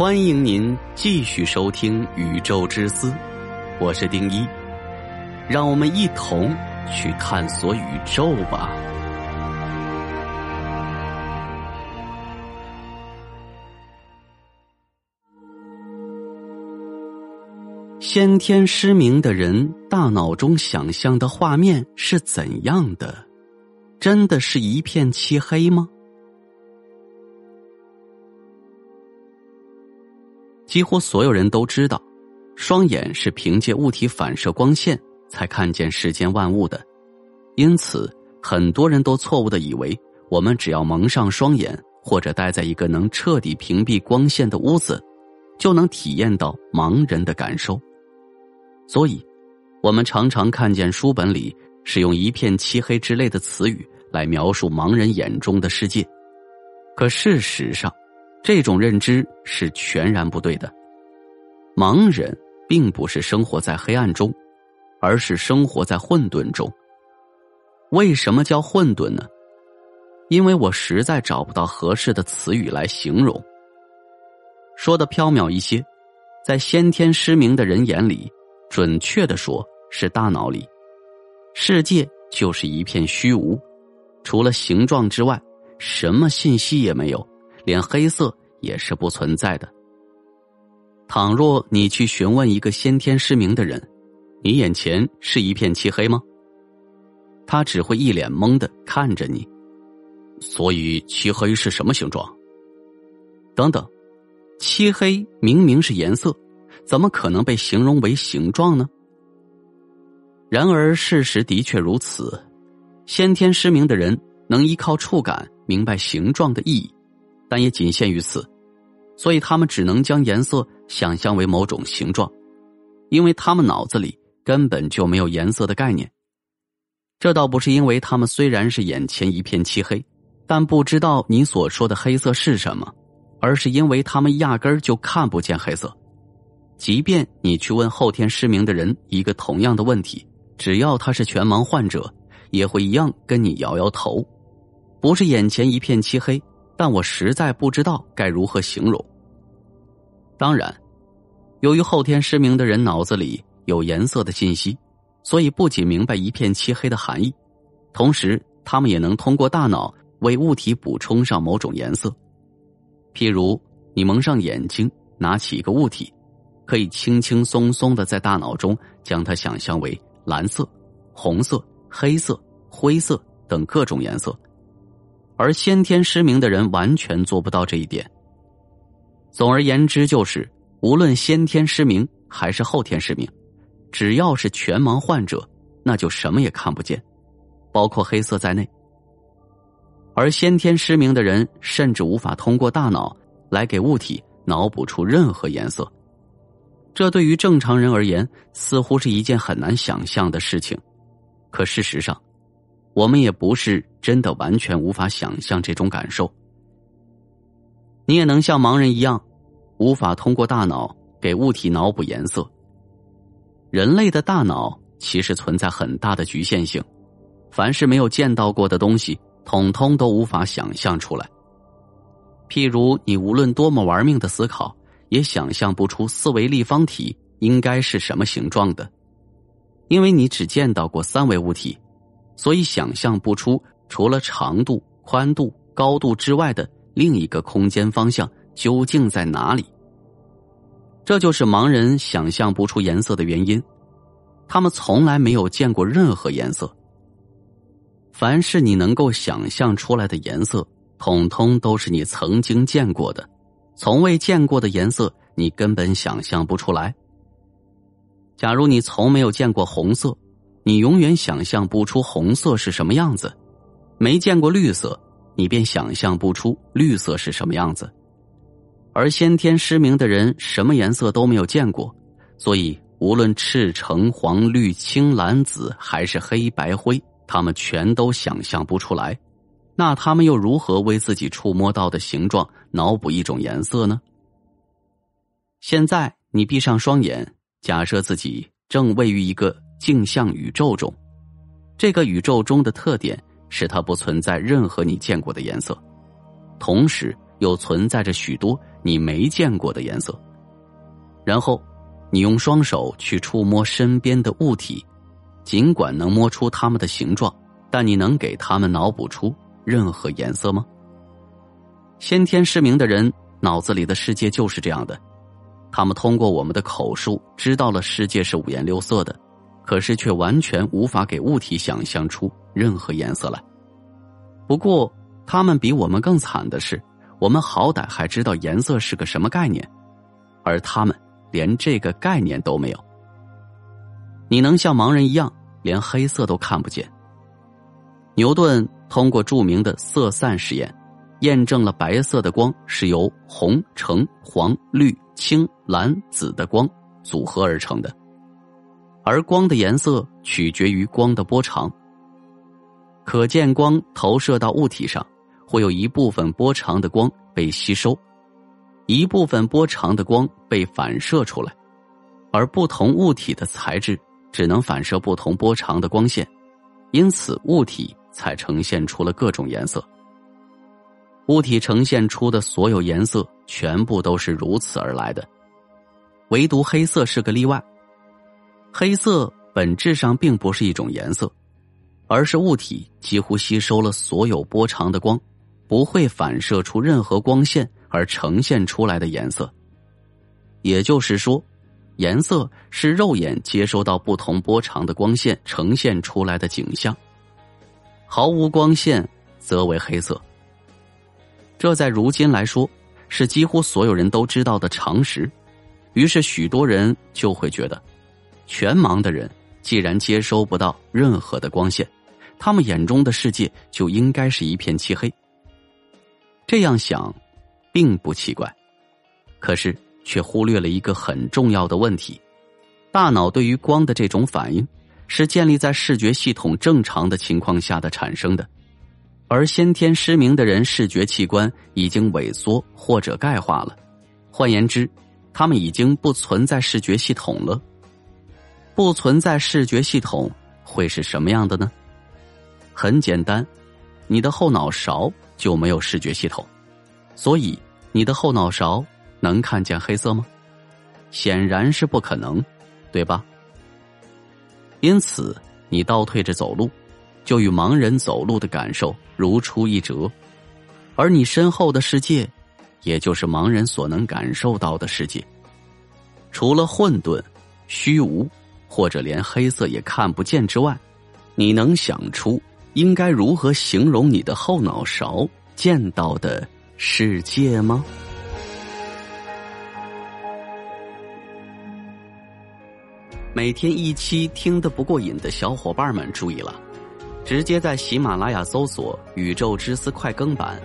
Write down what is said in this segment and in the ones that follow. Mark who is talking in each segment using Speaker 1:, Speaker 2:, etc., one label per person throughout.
Speaker 1: 欢迎您继续收听《宇宙之思》，我是丁一，让我们一同去探索宇宙吧。先天失明的人大脑中想象的画面是怎样的？真的是一片漆黑吗？几乎所有人都知道，双眼是凭借物体反射光线才看见世间万物的，因此很多人都错误的以为，我们只要蒙上双眼或者待在一个能彻底屏蔽光线的屋子，就能体验到盲人的感受。所以，我们常常看见书本里使用“一片漆黑”之类的词语来描述盲人眼中的世界，可事实上。这种认知是全然不对的。盲人并不是生活在黑暗中，而是生活在混沌中。为什么叫混沌呢？因为我实在找不到合适的词语来形容。说的飘渺一些，在先天失明的人眼里，准确的说是大脑里，世界就是一片虚无，除了形状之外，什么信息也没有。连黑色也是不存在的。倘若你去询问一个先天失明的人，你眼前是一片漆黑吗？他只会一脸懵的看着你。所以漆黑是什么形状？等等，漆黑明明是颜色，怎么可能被形容为形状呢？然而事实的确如此，先天失明的人能依靠触感明白形状的意义。但也仅限于此，所以他们只能将颜色想象为某种形状，因为他们脑子里根本就没有颜色的概念。这倒不是因为他们虽然是眼前一片漆黑，但不知道你所说的黑色是什么，而是因为他们压根儿就看不见黑色。即便你去问后天失明的人一个同样的问题，只要他是全盲患者，也会一样跟你摇摇头，不是眼前一片漆黑。但我实在不知道该如何形容。当然，由于后天失明的人脑子里有颜色的信息，所以不仅明白一片漆黑的含义，同时他们也能通过大脑为物体补充上某种颜色。譬如，你蒙上眼睛，拿起一个物体，可以轻轻松松的在大脑中将它想象为蓝色、红色、黑色、灰色等各种颜色。而先天失明的人完全做不到这一点。总而言之，就是无论先天失明还是后天失明，只要是全盲患者，那就什么也看不见，包括黑色在内。而先天失明的人甚至无法通过大脑来给物体脑补出任何颜色，这对于正常人而言似乎是一件很难想象的事情。可事实上，我们也不是真的完全无法想象这种感受。你也能像盲人一样，无法通过大脑给物体脑补颜色。人类的大脑其实存在很大的局限性，凡是没有见到过的东西，统统都无法想象出来。譬如，你无论多么玩命的思考，也想象不出四维立方体应该是什么形状的，因为你只见到过三维物体。所以想象不出除了长度、宽度、高度之外的另一个空间方向究竟在哪里。这就是盲人想象不出颜色的原因，他们从来没有见过任何颜色。凡是你能够想象出来的颜色，统统都是你曾经见过的，从未见过的颜色，你根本想象不出来。假如你从没有见过红色。你永远想象不出红色是什么样子，没见过绿色，你便想象不出绿色是什么样子。而先天失明的人什么颜色都没有见过，所以无论赤橙黄绿青蓝紫还是黑白灰，他们全都想象不出来。那他们又如何为自己触摸到的形状脑补一种颜色呢？现在你闭上双眼，假设自己正位于一个。镜像宇宙中，这个宇宙中的特点使它不存在任何你见过的颜色，同时又存在着许多你没见过的颜色。然后，你用双手去触摸身边的物体，尽管能摸出它们的形状，但你能给它们脑补出任何颜色吗？先天失明的人脑子里的世界就是这样的，他们通过我们的口述知道了世界是五颜六色的，可是却完全无法给物体想象出任何颜色来。不过，他们比我们更惨的是，我们好歹还知道颜色是个什么概念，而他们连这个概念都没有。你能像盲人一样连黑色都看不见？牛顿通过著名的色散实验。验证了白色的光是由红、橙、黄、绿、青、蓝、紫的光组合而成的，而光的颜色取决于光的波长。可见光投射到物体上，会有一部分波长的光被吸收，一部分波长的光被反射出来，而不同物体的材质只能反射不同波长的光线，因此物体才呈现出了各种颜色。物体呈现出的所有颜色全部都是如此而来的，唯独黑色是个例外。黑色本质上并不是一种颜色，而是物体几乎吸收了所有波长的光，不会反射出任何光线而呈现出来的颜色。也就是说，颜色是肉眼接收到不同波长的光线呈现出来的景象。毫无光线则为黑色。这在如今来说，是几乎所有人都知道的常识。于是，许多人就会觉得，全盲的人既然接收不到任何的光线，他们眼中的世界就应该是一片漆黑。这样想，并不奇怪，可是却忽略了一个很重要的问题：大脑对于光的这种反应，是建立在视觉系统正常的情况下的产生的。而先天失明的人，视觉器官已经萎缩或者钙化了，换言之，他们已经不存在视觉系统了。不存在视觉系统会是什么样的呢？很简单，你的后脑勺就没有视觉系统，所以你的后脑勺能看见黑色吗？显然是不可能，对吧？因此，你倒退着走路。就与盲人走路的感受如出一辙，而你身后的世界，也就是盲人所能感受到的世界，除了混沌、虚无，或者连黑色也看不见之外，你能想出应该如何形容你的后脑勺见到的世界吗？每天一期听得不过瘾的小伙伴们注意了。直接在喜马拉雅搜索“宇宙之思快更版”，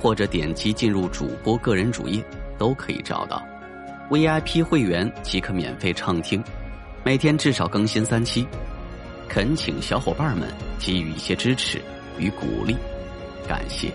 Speaker 1: 或者点击进入主播个人主页，都可以找到 VIP 会员即可免费畅听，每天至少更新三期。恳请小伙伴们给予一些支持与鼓励，感谢。